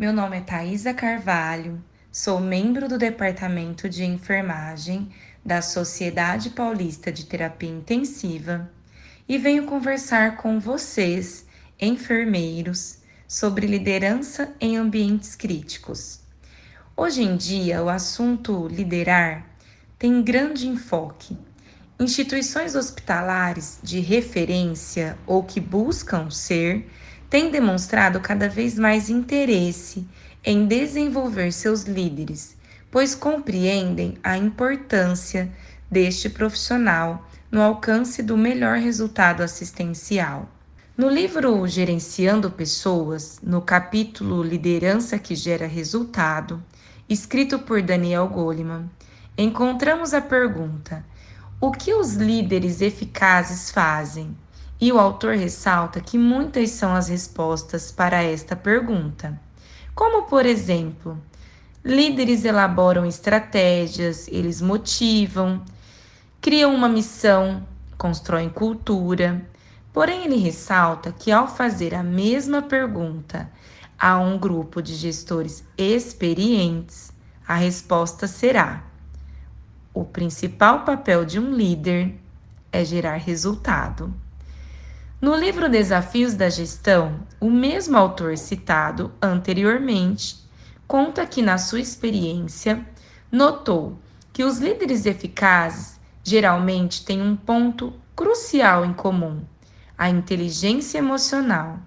Meu nome é Thaisa Carvalho, sou membro do Departamento de Enfermagem da Sociedade Paulista de Terapia Intensiva e venho conversar com vocês, enfermeiros, sobre liderança em ambientes críticos. Hoje em dia, o assunto liderar tem grande enfoque. Instituições hospitalares de referência ou que buscam ser têm demonstrado cada vez mais interesse em desenvolver seus líderes, pois compreendem a importância deste profissional no alcance do melhor resultado assistencial. No livro Gerenciando Pessoas, no capítulo Liderança que Gera Resultado, escrito por Daniel Goleman, encontramos a pergunta: O que os líderes eficazes fazem? E o autor ressalta que muitas são as respostas para esta pergunta. Como, por exemplo, líderes elaboram estratégias, eles motivam, criam uma missão, constroem cultura. Porém, ele ressalta que ao fazer a mesma pergunta a um grupo de gestores experientes, a resposta será: o principal papel de um líder é gerar resultado. No livro Desafios da Gestão, o mesmo autor citado anteriormente conta que, na sua experiência, notou que os líderes eficazes geralmente têm um ponto crucial em comum: a inteligência emocional,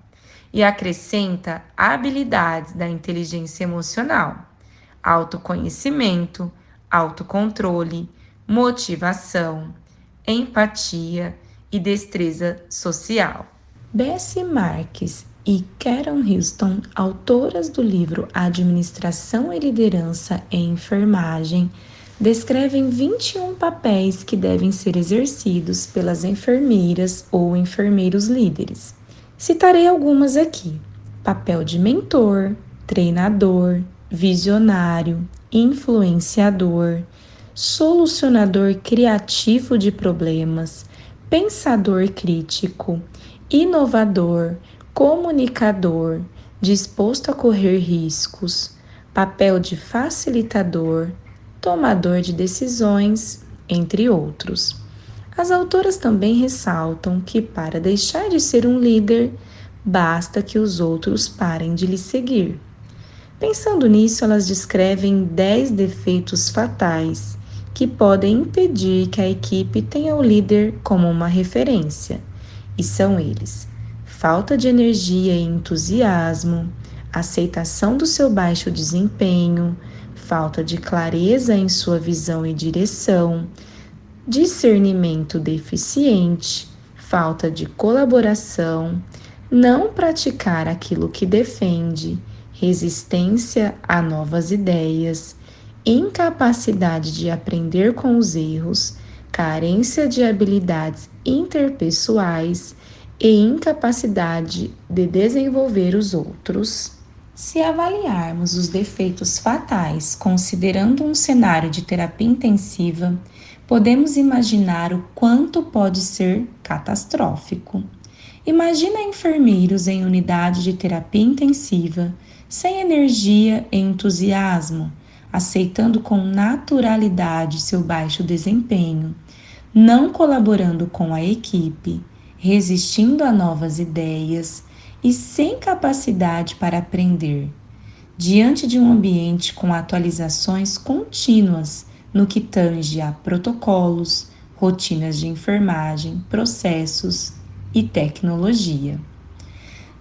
e acrescenta habilidades da inteligência emocional, autoconhecimento, autocontrole, motivação, empatia e destreza social. Bessie Marques e Karen Houston, autoras do livro Administração e Liderança em Enfermagem, descrevem 21 papéis que devem ser exercidos pelas enfermeiras ou enfermeiros líderes. Citarei algumas aqui: papel de mentor, treinador, visionário, influenciador, solucionador criativo de problemas, pensador crítico, inovador, comunicador, disposto a correr riscos, papel de facilitador, tomador de decisões, entre outros. As autoras também ressaltam que, para deixar de ser um líder, basta que os outros parem de lhe seguir. Pensando nisso, elas descrevem 10 defeitos fatais que podem impedir que a equipe tenha o líder como uma referência. E são eles: falta de energia e entusiasmo, aceitação do seu baixo desempenho, falta de clareza em sua visão e direção, discernimento deficiente, falta de colaboração, não praticar aquilo que defende, resistência a novas ideias incapacidade de aprender com os erros, carência de habilidades interpessoais e incapacidade de desenvolver os outros. Se avaliarmos os defeitos fatais considerando um cenário de terapia intensiva, podemos imaginar o quanto pode ser catastrófico. Imagina enfermeiros em unidade de terapia intensiva, sem energia e entusiasmo, aceitando com naturalidade seu baixo desempenho, não colaborando com a equipe, resistindo a novas ideias e sem capacidade para aprender. Diante de um ambiente com atualizações contínuas no que tange a protocolos, rotinas de enfermagem, processos e tecnologia.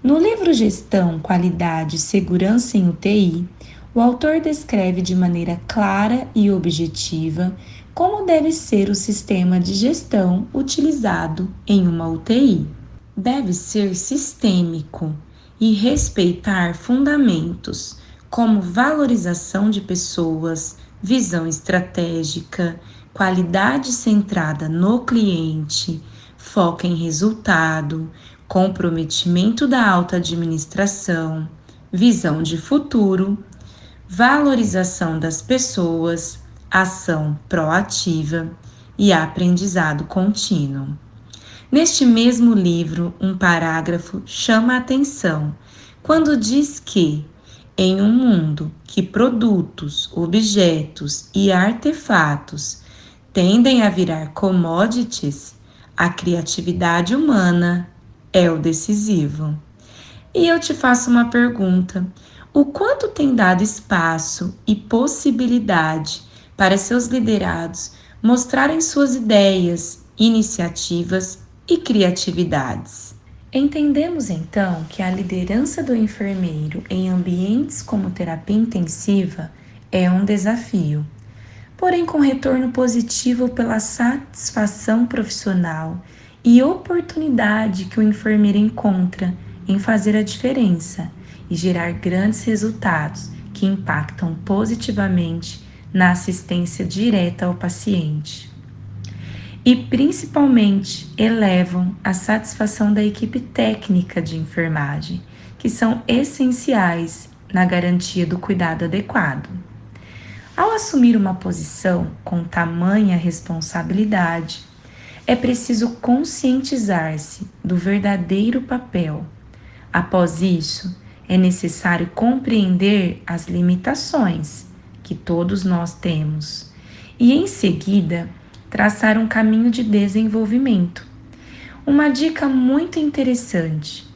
No livro Gestão, Qualidade e Segurança em UTI, o autor descreve de maneira clara e objetiva como deve ser o sistema de gestão utilizado em uma UTI. Deve ser sistêmico e respeitar fundamentos como valorização de pessoas, visão estratégica, qualidade centrada no cliente, foco em resultado, comprometimento da alta administração, visão de futuro valorização das pessoas, ação proativa e aprendizado contínuo. Neste mesmo livro, um parágrafo chama a atenção quando diz que em um mundo que produtos, objetos e artefatos tendem a virar commodities, a criatividade humana é o decisivo. E eu te faço uma pergunta: o quanto tem dado espaço e possibilidade para seus liderados mostrarem suas ideias, iniciativas e criatividades? Entendemos então que a liderança do enfermeiro em ambientes como terapia intensiva é um desafio, porém com retorno positivo pela satisfação profissional e oportunidade que o enfermeiro encontra em fazer a diferença e gerar grandes resultados que impactam positivamente na assistência direta ao paciente. E principalmente elevam a satisfação da equipe técnica de enfermagem, que são essenciais na garantia do cuidado adequado. Ao assumir uma posição com tamanha responsabilidade, é preciso conscientizar-se do verdadeiro papel. Após isso, é necessário compreender as limitações que todos nós temos e, em seguida, traçar um caminho de desenvolvimento. Uma dica muito interessante: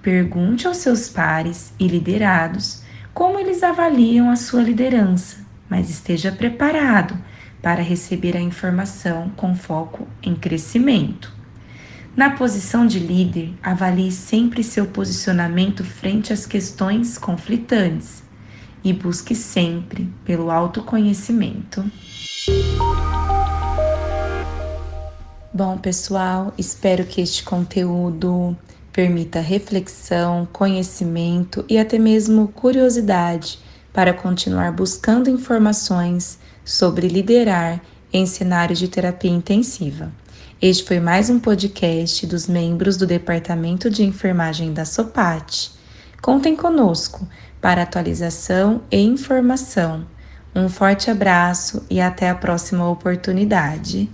pergunte aos seus pares e liderados como eles avaliam a sua liderança, mas esteja preparado para receber a informação com foco em crescimento. Na posição de líder, avalie sempre seu posicionamento frente às questões conflitantes e busque sempre pelo autoconhecimento. Bom, pessoal, espero que este conteúdo permita reflexão, conhecimento e até mesmo curiosidade para continuar buscando informações sobre liderar em cenários de terapia intensiva. Este foi mais um podcast dos membros do Departamento de Enfermagem da SOPAT. Contem conosco para atualização e informação. Um forte abraço e até a próxima oportunidade.